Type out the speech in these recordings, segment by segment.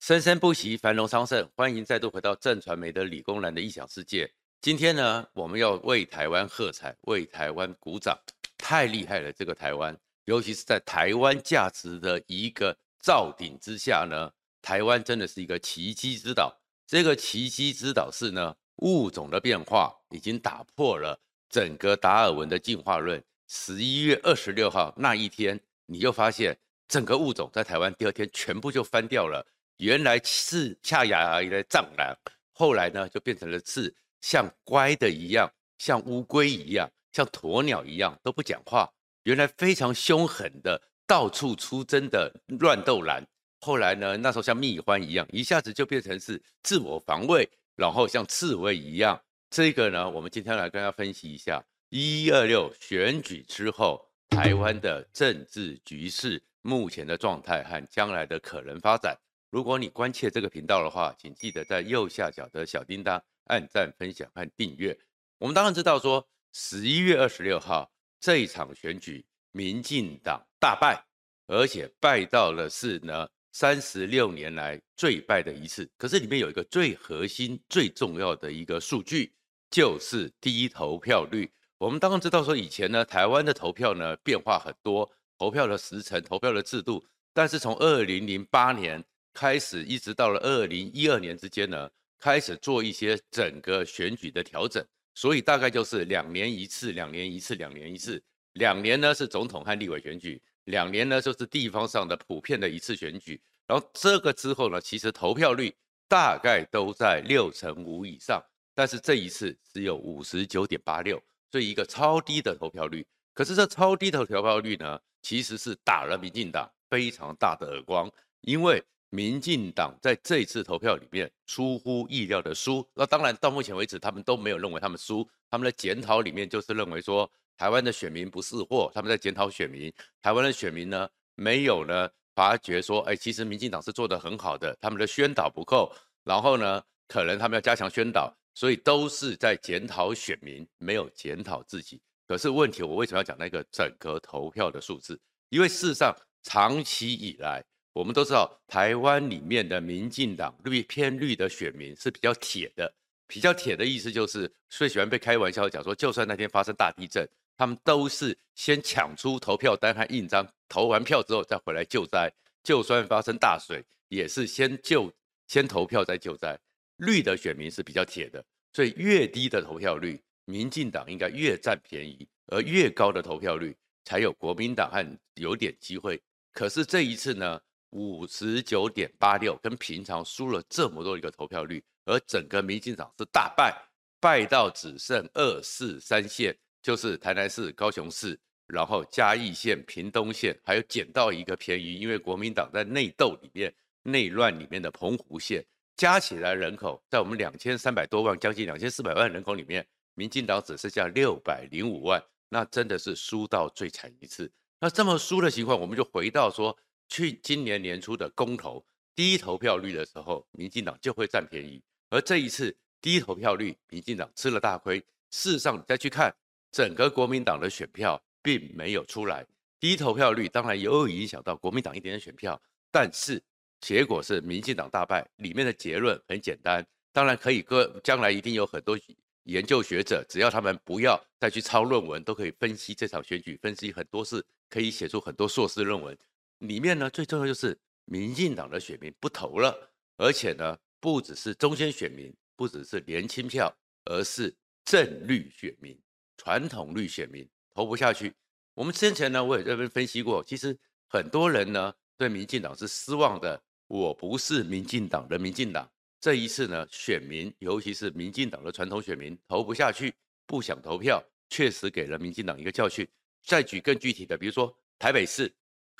生生不息，繁荣昌盛。欢迎再度回到正传媒的理工男的异想世界。今天呢，我们要为台湾喝彩，为台湾鼓掌，太厉害了！这个台湾，尤其是在台湾价值的一个造顶之下呢，台湾真的是一个奇迹之岛。这个奇迹之岛是呢，物种的变化已经打破了整个达尔文的进化论。十一月二十六号那一天，你就发现整个物种在台湾第二天全部就翻掉了。原来是恰牙的藏狼，后来呢就变成了是像乖的一样，像乌龟一样，像鸵鸟一样都不讲话。原来非常凶狠的到处出征的乱斗蓝，后来呢那时候像蜜獾一样，一下子就变成是自我防卫，然后像刺猬一样。这个呢，我们今天来跟大家分析一下一一二六选举之后台湾的政治局势目前的状态和将来的可能发展。如果你关切这个频道的话，请记得在右下角的小叮当按赞、分享和订阅。我们当然知道说，十一月二十六号这一场选举，民进党大败，而且败到了是呢三十六年来最败的一次。可是里面有一个最核心、最重要的一个数据，就是低投票率。我们当然知道说，以前呢，台湾的投票呢变化很多，投票的时程、投票的制度，但是从二零零八年。开始一直到了二零一二年之间呢，开始做一些整个选举的调整，所以大概就是两年一次，两年一次，两年一次，两年呢是总统和立委选举，两年呢就是地方上的普遍的一次选举。然后这个之后呢，其实投票率大概都在六成五以上，但是这一次只有五十九点八六，所以一个超低的投票率。可是这超低的投票率呢，其实是打了民进党非常大的耳光，因为。民进党在这一次投票里面出乎意料的输，那当然到目前为止他们都没有认为他们输，他们的检讨里面就是认为说台湾的选民不是货，他们在检讨选民，台湾的选民呢没有呢发觉说，哎，其实民进党是做得很好的，他们的宣导不够，然后呢可能他们要加强宣导，所以都是在检讨选民，没有检讨自己。可是问题我为什么要讲那个整个投票的数字？因为事实上长期以来。我们都知道，台湾里面的民进党绿偏绿的选民是比较铁的，比较铁的意思就是最喜欢被开玩笑讲说，就算那天发生大地震，他们都是先抢出投票单和印章，投完票之后再回来救灾。就算发生大水，也是先救、先投票再救灾。绿的选民是比较铁的，所以越低的投票率，民进党应该越占便宜，而越高的投票率，才有国民党和有点机会。可是这一次呢？五十九点八六，跟平常输了这么多一个投票率，而整个民进党是大败，败到只剩二四三县，就是台南市、高雄市，然后嘉义县、屏东县，还有捡到一个便宜，因为国民党在内斗里面、内乱里面的澎湖县，加起来人口在我们两千三百多万、将近两千四百万人口里面，民进党只剩下六百零五万，那真的是输到最惨一次。那这么输的情况，我们就回到说。去今年年初的公投低投票率的时候，民进党就会占便宜。而这一次低投票率，民进党吃了大亏。事实上，你再去看整个国民党的选票，并没有出来。低投票率当然也有影响到国民党一点点选票，但是结果是民进党大败。里面的结论很简单，当然可以各将来一定有很多研究学者，只要他们不要再去抄论文，都可以分析这场选举，分析很多事，可以写出很多硕士论文。里面呢，最重要就是民进党的选民不投了，而且呢，不只是中间选民，不只是年轻票，而是正绿选民、传统绿选民投不下去。我们之前呢，我也这边分析过，其实很多人呢对民进党是失望的。我不是民进党的民进党，这一次呢，选民尤其是民进党的传统选民投不下去，不想投票，确实给了民进党一个教训。再举更具体的，比如说台北市。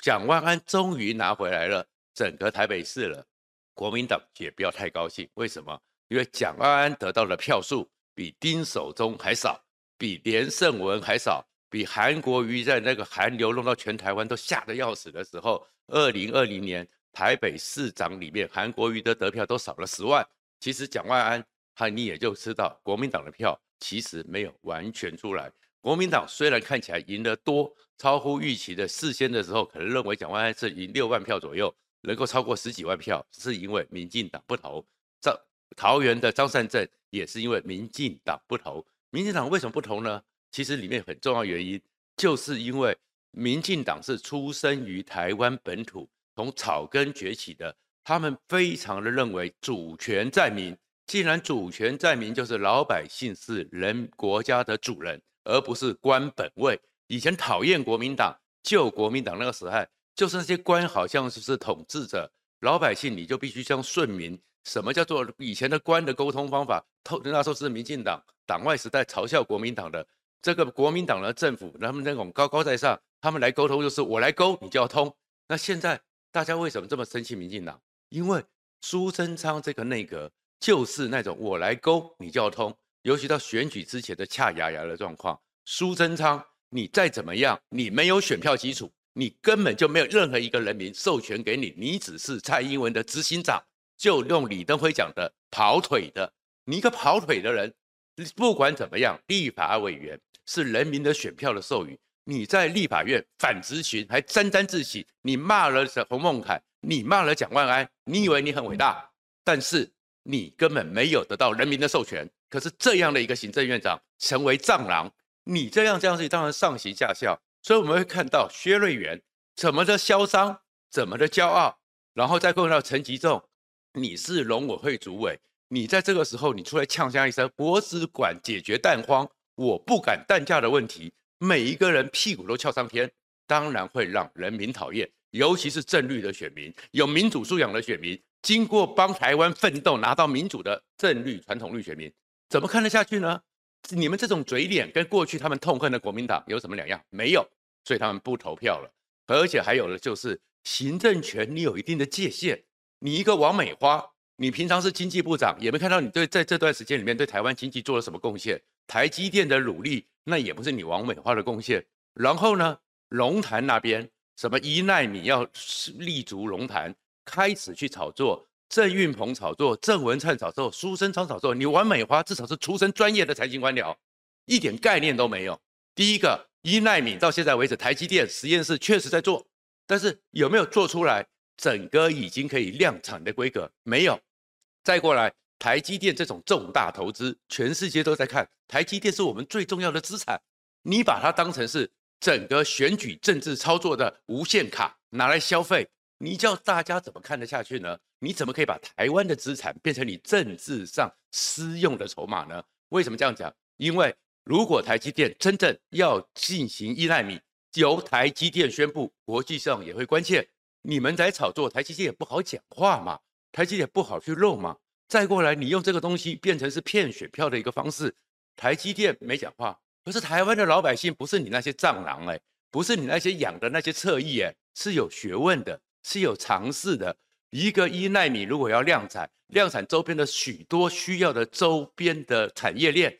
蒋万安终于拿回来了整个台北市了，国民党也不要太高兴。为什么？因为蒋万安得到的票数比丁守中还少，比连胜文还少，比韩国瑜在那个韩流弄到全台湾都吓得要死的时候，二零二零年台北市长里面韩国瑜的得票都少了十万。其实蒋万安，他你也就知道，国民党的票其实没有完全出来。国民党虽然看起来赢得多，超乎预期的，事先的时候可能认为蒋万安是赢六万票左右，能够超过十几万票，是因为民进党不投。张桃园的张善政也是因为民进党不投。民进党为什么不投呢？其实里面很重要原因，就是因为民进党是出生于台湾本土，从草根崛起的，他们非常的认为主权在民。既然主权在民，就是老百姓是人国家的主人，而不是官本位。以前讨厌国民党，救国民党那个时代，就是那些官好像是是统治者，老百姓你就必须像顺民。什么叫做以前的官的沟通方法？透那时候是民进党党外时代嘲笑国民党的这个国民党的政府，他们那种高高在上，他们来沟通就是我来沟，你就要通。那现在大家为什么这么生气民进党？因为苏贞昌这个内阁。就是那种我来沟你就要通，尤其到选举之前的恰牙牙的状况。苏贞昌，你再怎么样，你没有选票基础，你根本就没有任何一个人民授权给你，你只是蔡英文的执行长。就用李登辉讲的跑腿的，你一个跑腿的人，不管怎么样，立法委员是人民的选票的授予，你在立法院反执行还沾沾自喜，你骂了洪孟楷，你骂了蒋万安，你以为你很伟大，但是。你根本没有得到人民的授权，可是这样的一个行政院长成为战狼，你这样这样子当然上行下效，所以我们会看到薛瑞元怎么的嚣张，怎么的骄傲，然后再看到陈吉仲，你是农委会主委，你在这个时候你出来呛声一声，我只管解决蛋荒，我不管蛋价的问题，每一个人屁股都翘上天，当然会让人民讨厌，尤其是正绿的选民，有民主素养的选民。经过帮台湾奋斗拿到民主的正绿传统绿选民，怎么看得下去呢？你们这种嘴脸跟过去他们痛恨的国民党有什么两样？没有，所以他们不投票了。而且还有的就是行政权，你有一定的界限。你一个王美花，你平常是经济部长，也没看到你对在这段时间里面对台湾经济做了什么贡献。台积电的努力，那也不是你王美花的贡献。然后呢，龙潭那边什么一奈米要立足龙潭。开始去炒作，郑运鹏炒作，郑文灿炒作，苏贞昌炒作。你王美花至少是出身专业的财经官僚，一点概念都没有。第一个一奈米到现在为止，台积电实验室确实在做，但是有没有做出来整个已经可以量产的规格？没有。再过来，台积电这种重大投资，全世界都在看，台积电是我们最重要的资产，你把它当成是整个选举政治操作的无限卡拿来消费。你叫大家怎么看得下去呢？你怎么可以把台湾的资产变成你政治上私用的筹码呢？为什么这样讲？因为如果台积电真正要进行依赖米，由台积电宣布，国际上也会关切。你们在炒作，台积电也不好讲话嘛，台积电也不好去露嘛。再过来，你用这个东西变成是骗选票的一个方式，台积电没讲话，可是台湾的老百姓不是你那些战狼哎，不是你那些养的那些侧翼哎，是有学问的。是有尝试的，一个一奈米如果要量产，量产周边的许多需要的周边的产业链，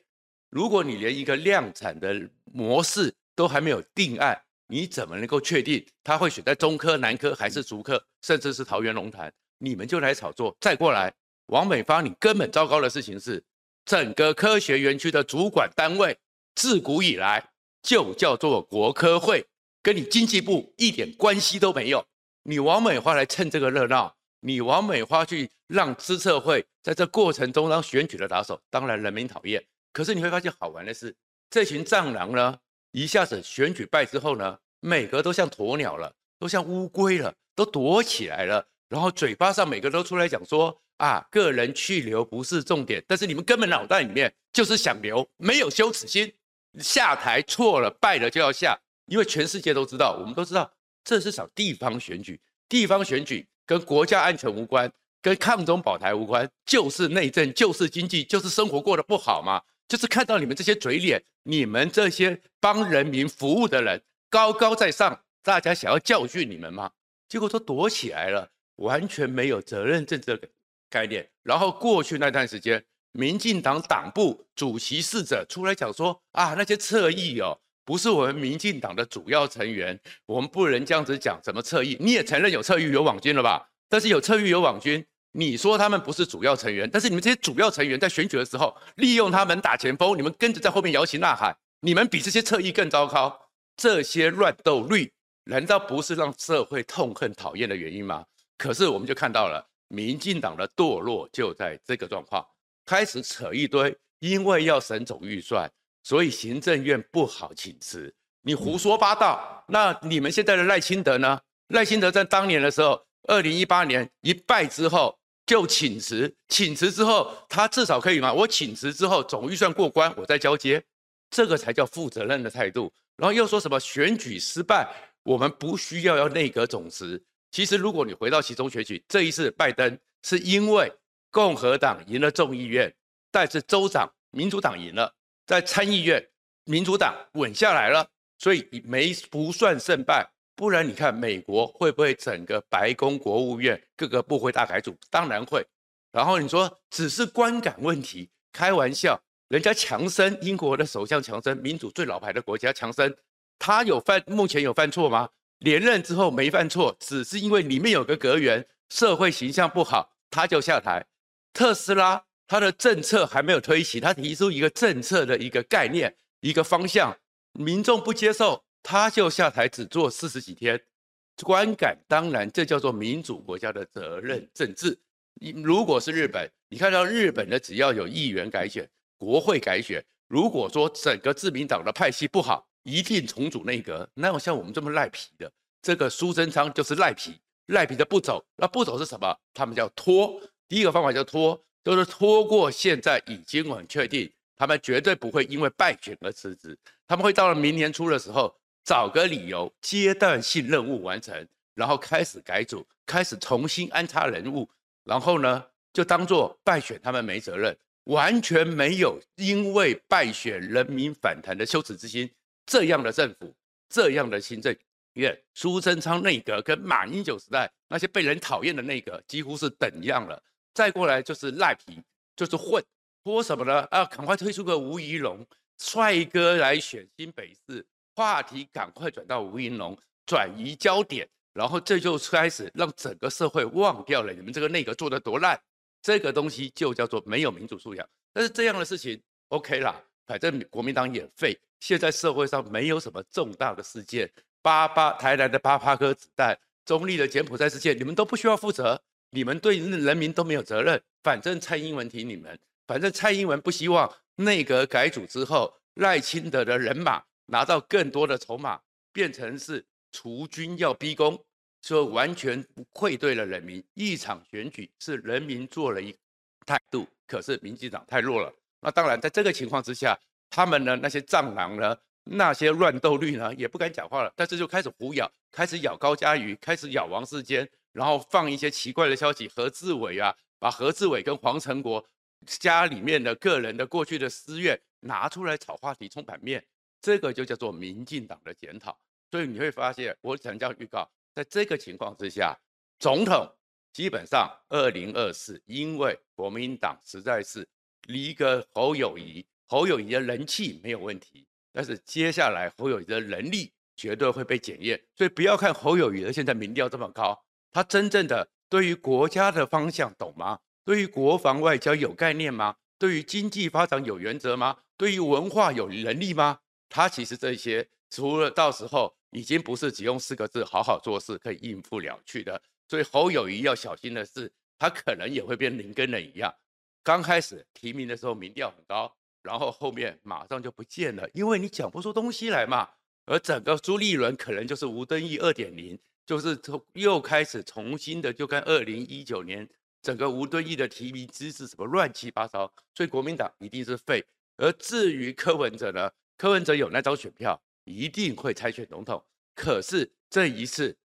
如果你连一个量产的模式都还没有定案，你怎么能够确定它会选在中科、南科还是竹科，甚至是桃园龙潭？你们就来炒作。再过来，王美芳，你根本糟糕的事情是，整个科学园区的主管单位自古以来就叫做国科会，跟你经济部一点关系都没有。你王美花来蹭这个热闹，你王美花去让资策会在这过程中当选举的打手，当然人民讨厌。可是你会发现好玩的是，这群战狼呢，一下子选举败之后呢，每个都像鸵鸟了，都像乌龟了，都躲起来了。然后嘴巴上每个都出来讲说啊，个人去留不是重点，但是你们根本脑袋里面就是想留，没有羞耻心。下台错了，败了就要下，因为全世界都知道，我们都知道。这是场地方选举，地方选举跟国家安全无关，跟抗中保台无关，就是内政，就是经济，就是生活过得不好嘛。就是看到你们这些嘴脸，你们这些帮人民服务的人高高在上，大家想要教训你们吗？结果都躲起来了，完全没有责任政治的概念。然后过去那段时间，民进党党部主席侍者出来讲说啊，那些侧翼哦。不是我们民进党的主要成员，我们不能这样子讲。怎么侧翼？你也承认有侧翼有网军了吧？但是有侧翼有网军，你说他们不是主要成员，但是你们这些主要成员在选举的时候利用他们打前锋，你们跟着在后面摇旗呐喊，你们比这些侧翼更糟糕。这些乱斗绿，难道不是让社会痛恨讨厌的原因吗？可是我们就看到了民进党的堕落就在这个状况，开始扯一堆，因为要省总预算，所以行政院不好请辞。你胡说八道。那你们现在的赖清德呢？赖清德在当年的时候，二零一八年一败之后就请辞，请辞之后他至少可以吗？我请辞之后总预算过关，我再交接，这个才叫负责任的态度。然后又说什么选举失败，我们不需要要内阁总辞。其实，如果你回到其中选举，这一次拜登是因为共和党赢了众议院，但是州长民主党赢了，在参议院民主党稳下来了，所以没不算胜败。不然你看美国会不会整个白宫、国务院各个部会大改组？当然会。然后你说只是观感问题，开玩笑，人家强生英国的首相强生，民主最老牌的国家强生，他有犯目前有犯错吗？连任之后没犯错，只是因为里面有个阁员社会形象不好，他就下台。特斯拉他的政策还没有推行，他提出一个政策的一个概念、一个方向，民众不接受，他就下台，只做四十几天。观感当然，这叫做民主国家的责任政治。你如果是日本，你看到日本的只要有议员改选、国会改选，如果说整个自民党的派系不好。一定重组内阁，哪有像我们这么赖皮的？这个苏贞昌就是赖皮，赖皮的不走。那不走是什么？他们叫拖。第一个方法叫拖，就是拖过现在已经很确定，他们绝对不会因为败选而辞职。他们会到了明年初的时候，找个理由，阶段性任务完成，然后开始改组，开始重新安插人物，然后呢，就当做败选他们没责任，完全没有因为败选人民反弹的羞耻之心。这样的政府，这样的行政院，苏贞昌内阁跟马英九时代那些被人讨厌的内阁几乎是等样了。再过来就是赖皮，就是混，说什么呢？啊，赶快推出个吴怡龙帅哥来选新北市，话题赶快转到吴怡龙，转移焦点，然后这就开始让整个社会忘掉了你们这个内阁做的多烂。这个东西就叫做没有民主素养。但是这样的事情 OK 啦，反正国民党也废。现在社会上没有什么重大的事件，八八台南的八八颗子弹，中立的柬埔寨事件，你们都不需要负责，你们对人民都没有责任。反正蔡英文挺你们，反正蔡英文不希望内阁改组之后，赖清德的人马拿到更多的筹码，变成是除军要逼宫，说完全不愧对了人民。一场选举是人民做了一态度，可是民进党太弱了。那当然，在这个情况之下。他们呢，那些战狼呢，那些乱斗绿呢，也不敢讲话了。但是就开始胡咬，开始咬高嘉瑜，开始咬王世坚，然后放一些奇怪的消息。何志伟啊，把何志伟跟黄成国家里面的个人的过去的私怨拿出来炒话题、充版面，这个就叫做民进党的检讨。所以你会发现，我想这样预告，在这个情况之下，总统基本上二零二四，因为国民党实在是离个侯友谊。侯友谊的人气没有问题，但是接下来侯友谊的能力绝对会被检验，所以不要看侯友谊的现在民调这么高，他真正的对于国家的方向懂吗？对于国防外交有概念吗？对于经济发展有原则吗？对于文化有能力吗？他其实这些除了到时候已经不是只用四个字好好做事可以应付了去的，所以侯友谊要小心的是，他可能也会变林耕仁一样，刚开始提名的时候民调很高。然后后面马上就不见了，因为你讲不出东西来嘛。而整个朱立伦可能就是吴敦义二点零，就是从又开始重新的就跟二零一九年整个吴敦义的提名机制什么乱七八糟，所以国民党一定是废。而至于柯文哲呢，柯文哲有那张选票，一定会参选总统。可是这一次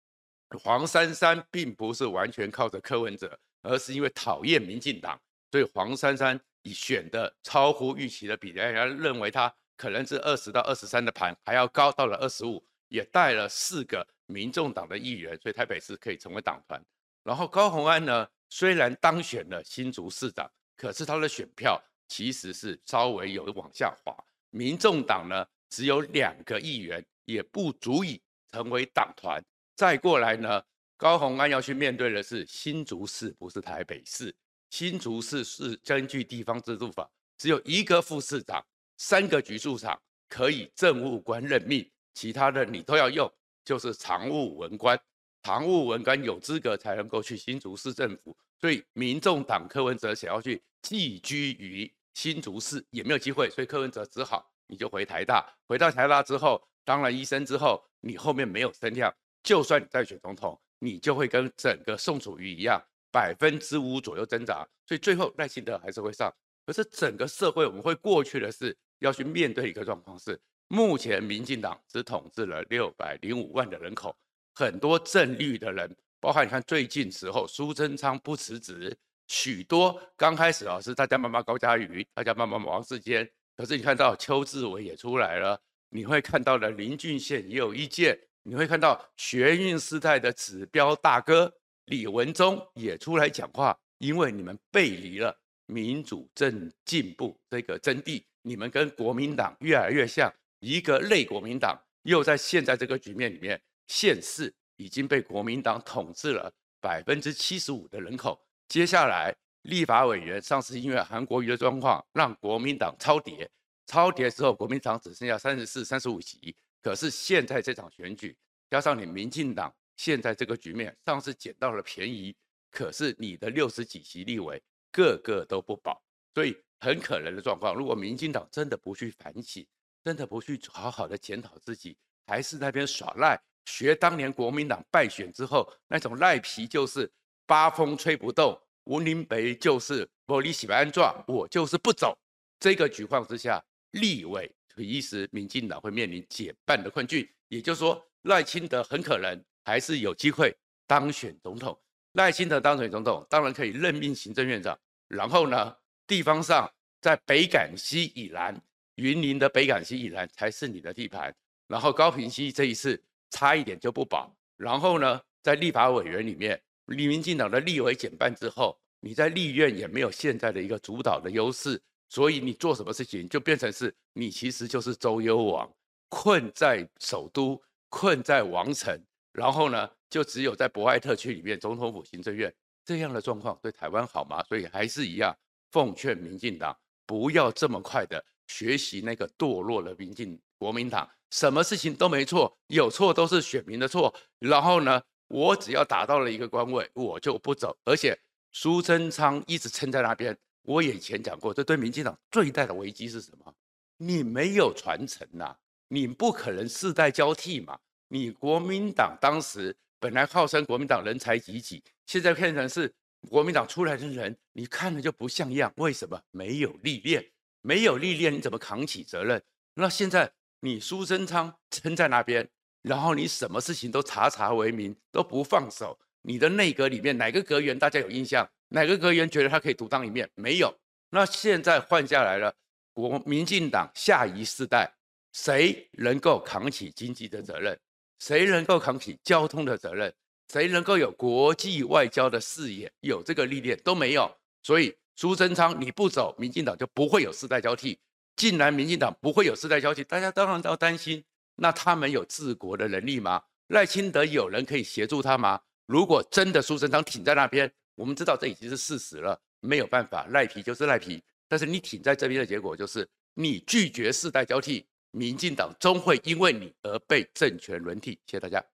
黄珊珊并不是完全靠着柯文哲，而是因为讨厌民进党，所以黄珊珊。以选的超乎预期的比例，人家认为他可能是二十到二十三的盘还要高，到了二十五，也带了四个民众党的议员，所以台北市可以成为党团。然后高虹安呢，虽然当选了新竹市长，可是他的选票其实是稍微有往下滑。民众党呢，只有两个议员，也不足以成为党团。再过来呢，高虹安要去面对的是新竹市，不是台北市。新竹市是根据地方制度法，只有一个副市长，三个局处长可以政务官任命，其他的你都要用，就是常务文官。常务文官有资格才能够去新竹市政府，所以民众党柯文哲想要去寄居于新竹市也没有机会，所以柯文哲只好你就回台大，回到台大之后当了医生之后，你后面没有声量，就算你再选总统，你就会跟整个宋楚瑜一样百分之五左右增长，所以最后赖清德还是会上。可是整个社会我们会过去的是要去面对一个状况是，目前民进党只统治了六百零五万的人口，很多正绿的人，包括你看最近时候苏贞昌不辞职。许多刚开始啊是大家骂骂高嘉瑜，大家骂骂王世坚，可是你看到邱志伟也出来了，你会看到了林俊宪也有意见，你会看到学运时代的指标大哥李文忠也出来讲话，因为你们背离了民主正进步这个真谛，你们跟国民党越来越像一个类国民党，又在现在这个局面里面，县市已经被国民党统治了百分之七十五的人口。接下来，立法委员上次因为韩国瑜的状况，让国民党超跌，超跌之后，国民党只剩下三十四、三十五席。可是现在这场选举，加上你民进党现在这个局面，上次捡到了便宜，可是你的六十几席立委个个都不保，所以很可能的状况，如果民进党真的不去反省，真的不去好好的检讨自己，还是那边耍赖，学当年国民党败选之后那种赖皮，就是。八风吹不动，吴林北就是玻璃喜欢安装，我就是不走。这个局况之下，立委其实民进党会面临减半的困境，也就是说，赖清德很可能还是有机会当选总统。赖清德当选总统，当然可以任命行政院长。然后呢，地方上在北港溪以南，云林的北港溪以南才是你的地盘。然后高平溪这一次差一点就不保。然后呢，在立法委员里面。你民进党的立委减半之后，你在立院也没有现在的一个主导的优势，所以你做什么事情就变成是你其实就是周幽王，困在首都，困在王城，然后呢，就只有在博爱特区里面总统府、行政院这样的状况对台湾好吗？所以还是一样，奉劝民进党不要这么快的学习那个堕落的民进国民党，什么事情都没错，有错都是选民的错，然后呢，我只要达到了一个官位，我就不走。而且苏贞昌一直撑在那边。我以前讲过，这对民进党最大的危机是什么？你没有传承呐，你不可能世代交替嘛。你国民党当时本来号称国民党人才济济，现在变成是国民党出来的人，你看了就不像样。为什么？没有历练，没有历练，你怎么扛起责任？那现在你苏贞昌撑在那边。然后你什么事情都查查为民，都不放手。你的内阁里面哪个阁员大家有印象？哪个阁员觉得他可以独当一面？没有。那现在换下来了，国民进党下一世代，谁能够扛起经济的责任？谁能够扛起交通的责任？谁能够有国际外交的视野？有这个历练都没有。所以苏贞昌你不走，民进党就不会有世代交替。既然民进党不会有世代交替，大家当然都要担心。那他们有治国的能力吗？赖清德有人可以协助他吗？如果真的苏贞昌挺在那边，我们知道这已经是事实了，没有办法，赖皮就是赖皮。但是你挺在这边的结果就是，你拒绝世代交替，民进党终会因为你而被政权轮替。谢谢大家。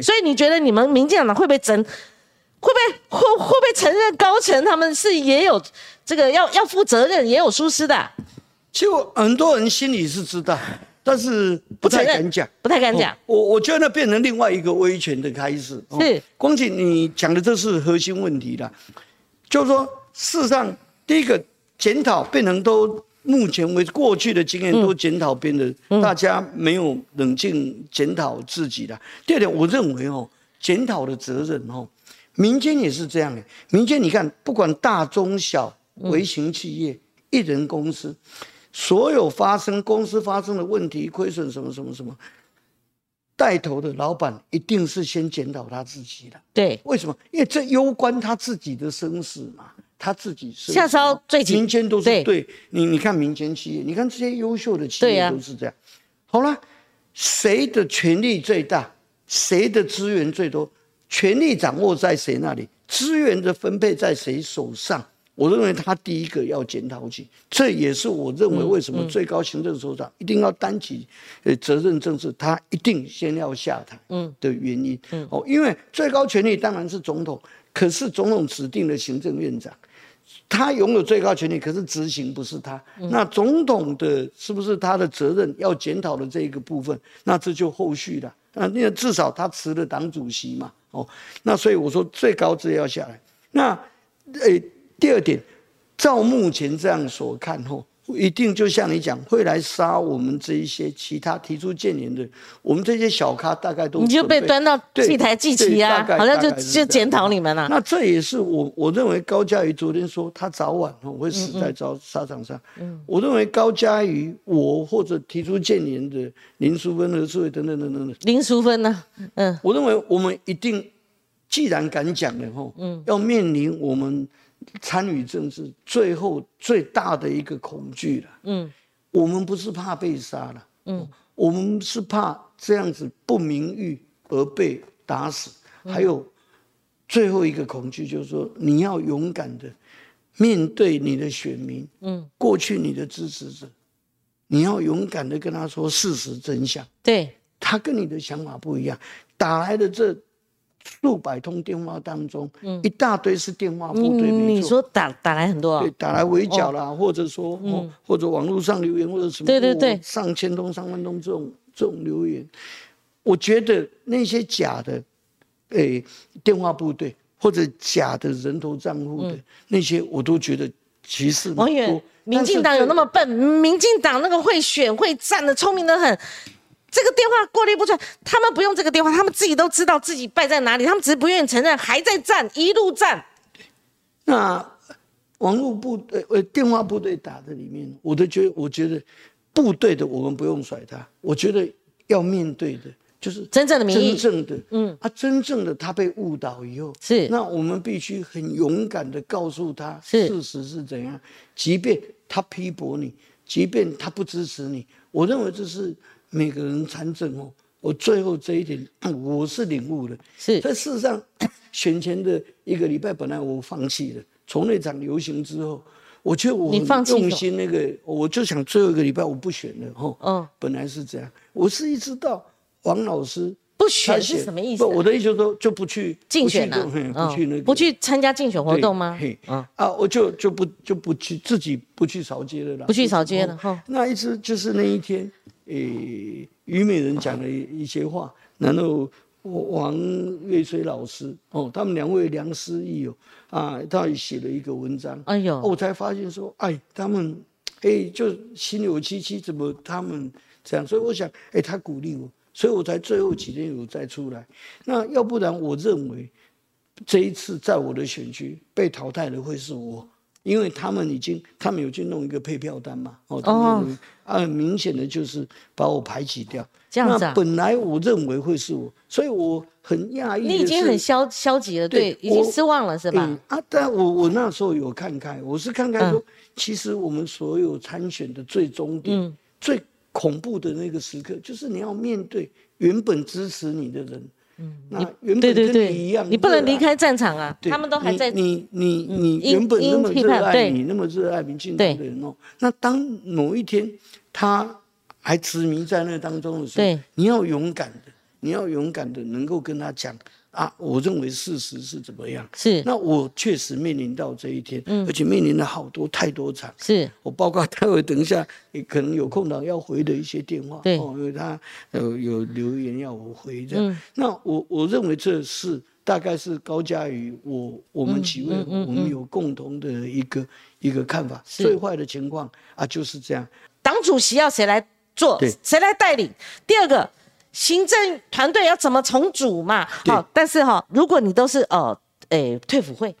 所以你觉得你们民进党会不会整？会不会会会不会承认高层他们是也有这个要要负责任，也有疏失的、啊？其实很多人心里是知道，但是不太敢讲，不太敢讲。哦、我我觉得那变成另外一个威权的开始。哦、是，光景你讲的这是核心问题了，就是说，事实上，第一个检讨变成都目前为止过去的经验都检讨别人、嗯、大家没有冷静检讨自己的。第二点，我认为哦，检讨的责任哦。民间也是这样的，民间你看，不管大中小、微型企业、一人公司，所有发生公司发生的问题、亏损什么什么什么，带头的老板一定是先检讨他自己的。对，为什么？因为这攸关他自己的生死嘛，他自己是下烧。民间都是对，对你，你看民间企业，你看这些优秀的企业都是这样。啊、好了，谁的权力最大？谁的资源最多？权力掌握在谁那里？资源的分配在谁手上？我认为他第一个要检讨起，这也是我认为为什么最高行政首长一定要担起呃责任政治，他一定先要下台的原因。哦，因为最高权力当然是总统，可是总统指定的行政院长，他拥有最高权力，可是执行不是他。那总统的是不是他的责任要检讨的这一个部分？那这就后续了。那那至少他辞了党主席嘛。哦，那所以我说最高职要下来。那，诶，第二点，照目前这样所看，吼，一定就像你讲，会来杀我们这一些其他提出建言的，我们这些小咖大概都你就被端到祭台祭旗啊，好像就就检讨你们了。那这也是我我认为高嘉瑜昨天说他早晚会死在招沙场上。嗯，我认为高嘉瑜我或者提出建言的林淑芬、何志伟等等等等等。林淑芬呢？嗯，我认为我们一定。既然敢讲了吼，嗯，要面临我们参与政治最后最大的一个恐惧了，嗯，我们不是怕被杀了，嗯，我们是怕这样子不名誉而被打死，还有最后一个恐惧就是说，你要勇敢的面对你的选民，嗯，过去你的支持者，你要勇敢的跟他说事实真相，对，他跟你的想法不一样，打来的这。数百通电话当中，嗯、一大堆是电话部队。你说打打来很多、啊，对，打来围剿啦，哦、或者说，嗯、或者网络上留言，或者什么，对对对，上千通、上万通这种这种留言，我觉得那些假的，诶、欸，电话部队或者假的人头账户的、嗯、那些，我都觉得其实王远，民进党有那么笨？民进党那个会选会战的，聪明的很。这个电话过滤不出来，他们不用这个电话，他们自己都知道自己败在哪里，他们只是不愿意承认，还在战，一路战。那网络部队呃电话部队打的里面，我都觉得，我觉得部队的我们不用甩他，我觉得要面对的就是真正的民意，真正的，嗯，啊，真正的他被误导以后，是，那我们必须很勇敢的告诉他事实是怎样，即便他批驳你，即便他不支持你，我认为这是。每个人参政哦，我最后这一点 我是领悟的。是在事实上，选前的一个礼拜，本来我放弃了。从那场游行之后，我觉得我很用心那个，我就想最后一个礼拜我不选了哈。嗯，本来是这样。我是一直到王老师不选是什么意思？不我的意思就说就不去竞选了，不去那个，不去参加竞选活动吗？嘿，啊，我就就不就不去自己不去扫街了啦。不去扫街了哈。那一直就是那一天。诶，虞美人讲了一些话，然后王岳水老师哦，他们两位良师益友啊，他也写了一个文章，哎呦，我才发现说，哎，他们哎就心有戚戚，怎么他们这样？所以我想，哎，他鼓励我，所以我才最后几天有再出来。那要不然，我认为这一次在我的选区被淘汰的会是我。因为他们已经，他们有去弄一个配票单嘛，哦，哦啊，很明显的就是把我排挤掉。这样子本来我认为会是我，所以我很讶异。你已经很消消极了，对，已经失望了，是吧？啊，但我我那时候有看开，我是看开说，嗯、其实我们所有参选的最终点、嗯、最恐怖的那个时刻，就是你要面对原本支持你的人。嗯，那原本跟你一样，你不能离开战场啊！他们都还在。你你你原本那么热爱你，那么热爱民进党的人哦，那当某一天他还执迷在那当中的时候，你要勇敢的你要勇敢的能够跟他讲啊，我认为事实是怎么样。是，那我确实面临到这一天，嗯，而且面临了好多太多场。是，我包括待会等一下也可能有空档要回的一些电话，对，哦，因为他有有留言要我回这样。嗯，那我我认为这是大概是高嘉宇我我们几位我们有共同的一个一个看法。最坏的情况啊就是这样。党主席要谁来做？谁来带领？第二个。行政团队要怎么重组嘛？好，但是哈，如果你都是哦，诶，退辅会，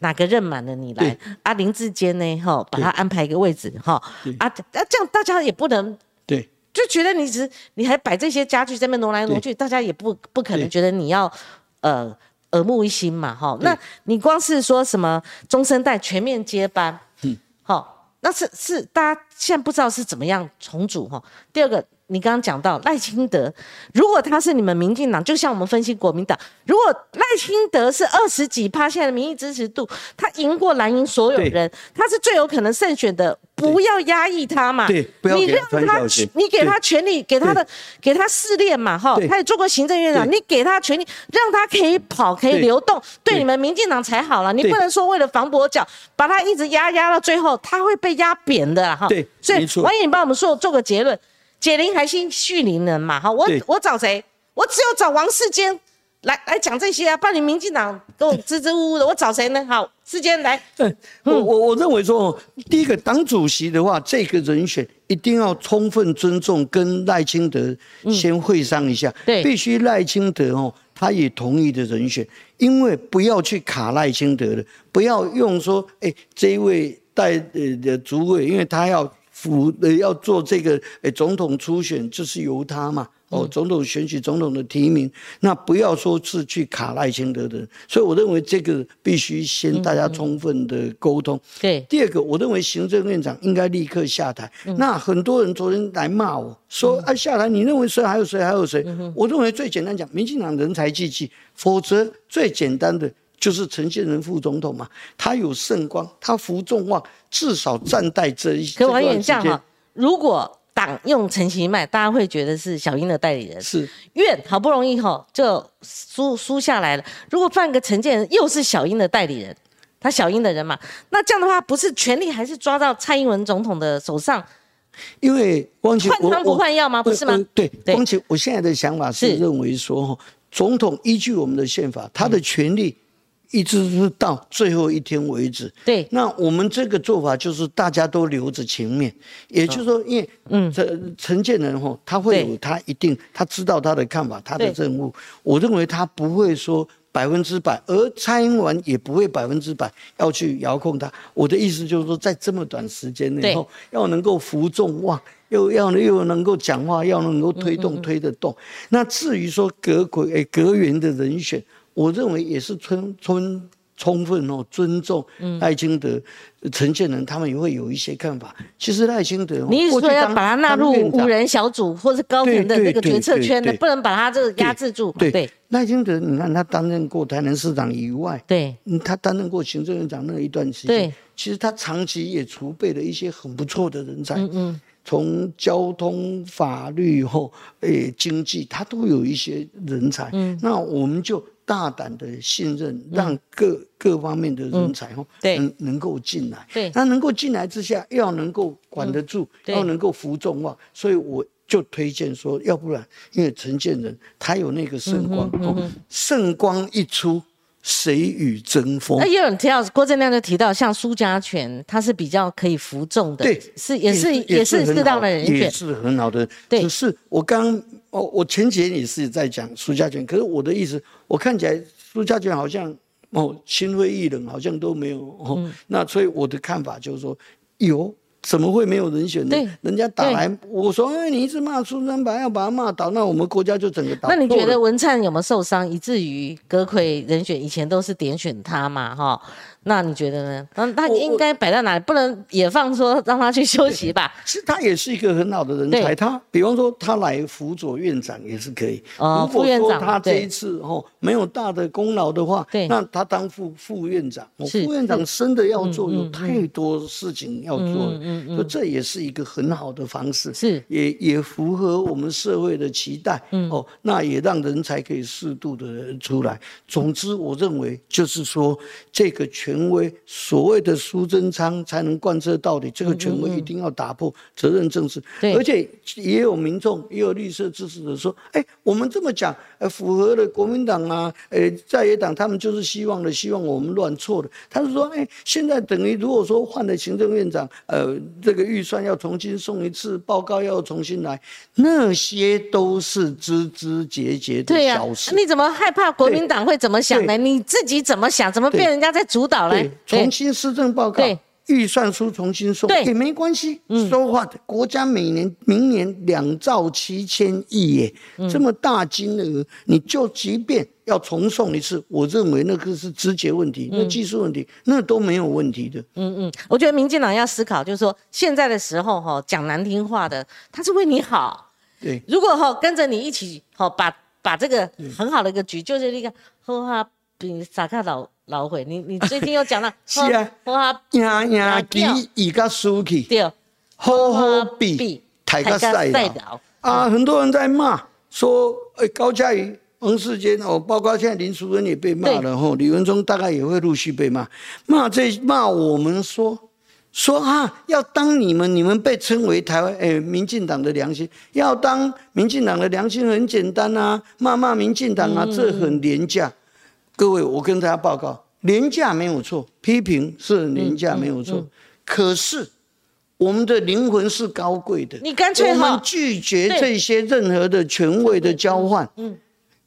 哪个任满了你来？啊，林志坚呢？哈，把他安排一个位置哈。啊，啊，这样大家也不能对，就觉得你只你还摆这些家具在那挪来挪去，大家也不不可能觉得你要呃耳目一新嘛。哈，那你光是说什么中生代全面接班，嗯，好，那是是大家现在不知道是怎么样重组哈。第二个。你刚刚讲到赖清德，如果他是你们民进党，就像我们分析国民党，如果赖清德是二十几趴现在的民意支持度，他赢过蓝营所有人，他是最有可能胜选的，不要压抑他嘛，对，不要你让他，你给他权力，给他的，给他试炼嘛，哈，他也做过行政院长，你给他权力，让他可以跑，可以流动，对，对你们民进党才好了，你不能说为了防跛脚，把他一直压压到最后，他会被压扁的哈，对，所以王毅，你帮我们说做个结论。解铃还须系铃人嘛，好，我我找谁？我只有找王世坚来来讲这些啊，不然你民进党跟我支支吾吾的，我找谁呢？好，世坚来。对，我我我认为说，第一个党主席的话，这个人选一定要充分尊重，跟赖清德先会商一下，对，必须赖清德哦，他也同意的人选，因为不要去卡赖清德了，不要用说，哎，这一位代呃的主委，因为他要。府呃要做这个诶总统初选，就是由他嘛哦，总统选举总统的提名，那不要说是去卡赖清德的，所以我认为这个必须先大家充分的沟通。对，第二个，我认为行政院长应该立刻下台。那很多人昨天来骂我说啊下台，你认为谁还有谁还有谁？我认为最简单讲，民进党人才济济，否则最简单的。就是陈建仁副总统嘛，他有圣光，他服众望，至少站在这一。可王远这样哈，如果党用陈其迈，大家会觉得是小英的代理人。是院好不容易哈就输输下来了，如果换个陈建仁，又是小英的代理人，他小英的人嘛，那这样的话，不是权力还是抓到蔡英文总统的手上？因为光前换汤不换药吗？不是吗？对，光前我现在的想法是认为说，总统依据我们的宪法，他的权力。一直是到最后一天为止。对，那我们这个做法就是大家都留着情面，也就是说，因为嗯，陈陈建仁哈，他会有他一定他知道他的看法，他的任务。我认为他不会说百分之百，而蔡英文也不会百分之百要去遥控他。我的意思就是说，在这么短时间内后，要能够服众望，又要又能够讲话，要能够推动推得动。那至于说阁揆诶阁员的人选。我认为也是充充充分哦，尊重赖清德、陈建仁，他们也会有一些看法。其实赖清德，你是说要把他纳入五人小组或是高层的这个决策圈的，不能把他这个压制住。对，赖清德，你看他担任过台南市长以外，对，他担任过行政院长那一段时间，对，其实他长期也储备了一些很不错的人才。嗯嗯。从交通、法律后，诶，经济，他都有一些人才。嗯，那我们就大胆的信任，让各、嗯、各方面的人才哦，对，能能够进来。对，那能够进来之下，要能够管得住，嗯、要能够服众望。所以我就推荐说，要不然，因为陈建仁他有那个圣光，嗯嗯、圣光一出。谁与争锋？那也有人提到郭正亮就提到，像苏家全，他是比较可以服众的，对，是也是也是适当的人选，也是很好的。对，可是我刚哦，我前几天也是在讲苏家全，可是我的意思，我看起来苏家全好像哦心灰意冷，好像都没有哦。嗯、那所以我的看法就是说有。怎么会没有人选呢？对，人家打来，我说，哎，你一直骂苏三白，要把他骂倒，那我们国家就整个倒。那你觉得文灿有没有受伤，以至于葛奎人选以前都是点选他嘛？哈，那你觉得呢？那他应该摆在哪里？不能也放说让他去休息吧？其实他也是一个很好的人才。他比方说他来辅佐院长也是可以。哦，副院长。他这一次哦没有大的功劳的话，对，那他当副副院长。副院长真的要做，有太多事情要做。嗯嗯嗯。所以这也是一个很好的方式。是。也也符合我们社会的期待。嗯。哦，那也让人才可以适度的出来。总之，我认为就是说这个全。权威所谓的苏贞昌才能贯彻到底，这个权威一定要打破责任政治。对，而且也有民众也有绿色支持者说：“哎，我们这么讲，呃，符合了国民党啊，呃，在野党他们就是希望的，希望我们乱错的。”他是说：“哎，现在等于如果说换了行政院长，呃，这个预算要重新送一次，报告要重新来，那些都是枝枝节节的小事。你怎么害怕国民党会怎么想呢？你自己怎么想？怎么被人家在主导？”对，重新施政报告，预算书重新送，也没关系。说话的国家每年明年两兆七千亿耶，这么大金额，你就即便要重送一次，我认为那个是直接问题，那技术问题，那都没有问题的。嗯嗯，我觉得民进党要思考，就是说现在的时候哈，讲难听话的，他是为你好。对，如果哈跟着你一起哈，把把这个很好的一个局，就是那个呵哈比萨卡老。老会，你你最近又讲了，是啊，赢赢机一个输去，对，好好比，抬个赛道啊！很多人在骂说，哎，高嘉瑜、王世坚哦，包括现在林淑芬也被骂了吼，李文忠大概也会陆续被骂，骂这骂我们说说啊，要当你们你们被称为台湾哎，民进党的良心，要当民进党的良心很简单啊，骂骂民进党啊，这很廉价。各位，我跟大家报告，廉价没有错，批评是廉价没有错，嗯嗯嗯、可是我们的灵魂是高贵的。你干脆我们拒绝这些任何的权位的交换。嗯。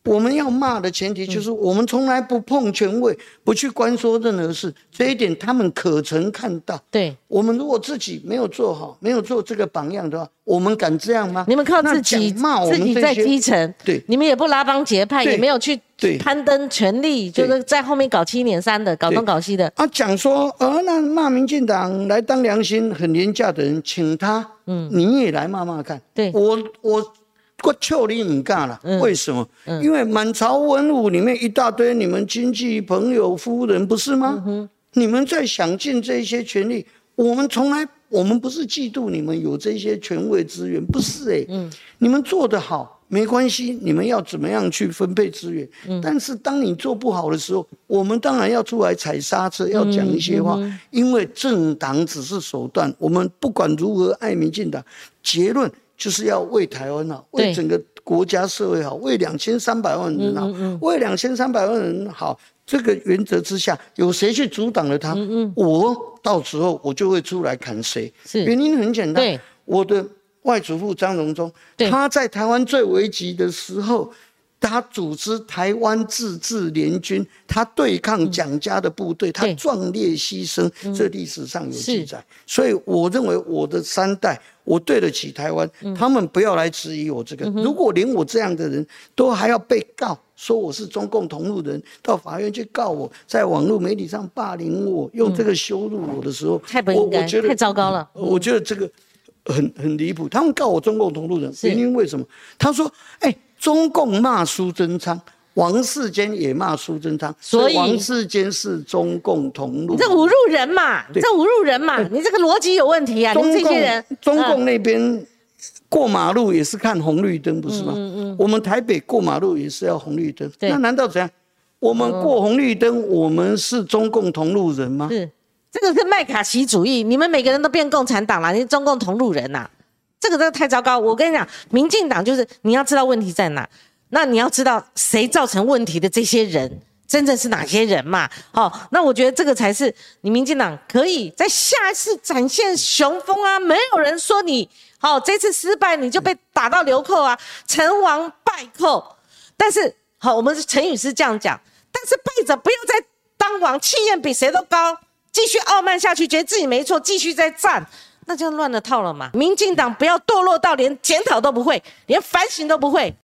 嗯我们要骂的前提就是，我们从来不碰权位，不去关说任何事。这一点他们可曾看到？对，我们如果自己没有做好，没有做这个榜样的话，我们敢这样吗？你们靠自己骂我们自己在基层，对，你们也不拉帮结派，也没有去攀登权力，就是在后面搞七捻三的，搞东搞西的。啊，讲说，呃，那骂民进党来当良心很廉价的人，请他，嗯，你也来骂骂看。对，我我。我求你唔干了，为什么？因为满朝文武里面一大堆你们亲戚朋友夫人，不是吗？嗯、你们在享尽这些权利，我们从来我们不是嫉妒你们有这些权位资源，不是哎、欸，嗯、你们做得好没关系，你们要怎么样去分配资源？嗯、但是当你做不好的时候，我们当然要出来踩刹车，要讲一些话，嗯嗯、因为政党只是手段，我们不管如何爱民进党，结论。就是要为台湾好，为整个国家社会好，为两千三百万人好，为两千三百万人好。这个原则之下，有谁去阻挡了他？我到时候我就会出来砍谁。原因很简单，我的外祖父张荣忠，他在台湾最危急的时候。他组织台湾自治联军，他对抗蒋家的部队，他壮烈牺牲，这历史上有记载。所以我认为我的三代，我对得起台湾，他们不要来质疑我这个。如果连我这样的人都还要被告，说我是中共同路人，到法院去告我，在网络媒体上霸凌我，用这个羞辱我的时候，太不应该，太糟糕了。我觉得这个很很离谱。他们告我中共同路人，原因为什么？他说：“哎。”中共骂苏贞昌，王世坚也骂苏贞昌，所以王世坚是中共同路。你这侮辱人嘛？对这侮辱人嘛？你这个逻辑有问题啊！中共这些人，中共那边过马路也是看红绿灯，不是吗？嗯嗯。我们台北过马路也是要红绿灯，那难道怎样？我们过红绿灯，我们是中共同路人吗？是，这个是麦卡锡主义。你们每个人都变共产党了，你是中共同路人呐、啊？这个真的太糟糕！我跟你讲，民进党就是你要知道问题在哪，那你要知道谁造成问题的这些人，真正是哪些人嘛？好、那我觉得这个才是你民进党可以在下一次展现雄风啊！没有人说你好、这次失败你就被打到流寇啊，成王败寇。但是好、我们成语是这样讲，但是败者不要再当王，气焰比谁都高，继续傲慢下去，觉得自己没错，继续再战。那就乱了套了嘛！民进党不要堕落到连检讨都不会，连反省都不会。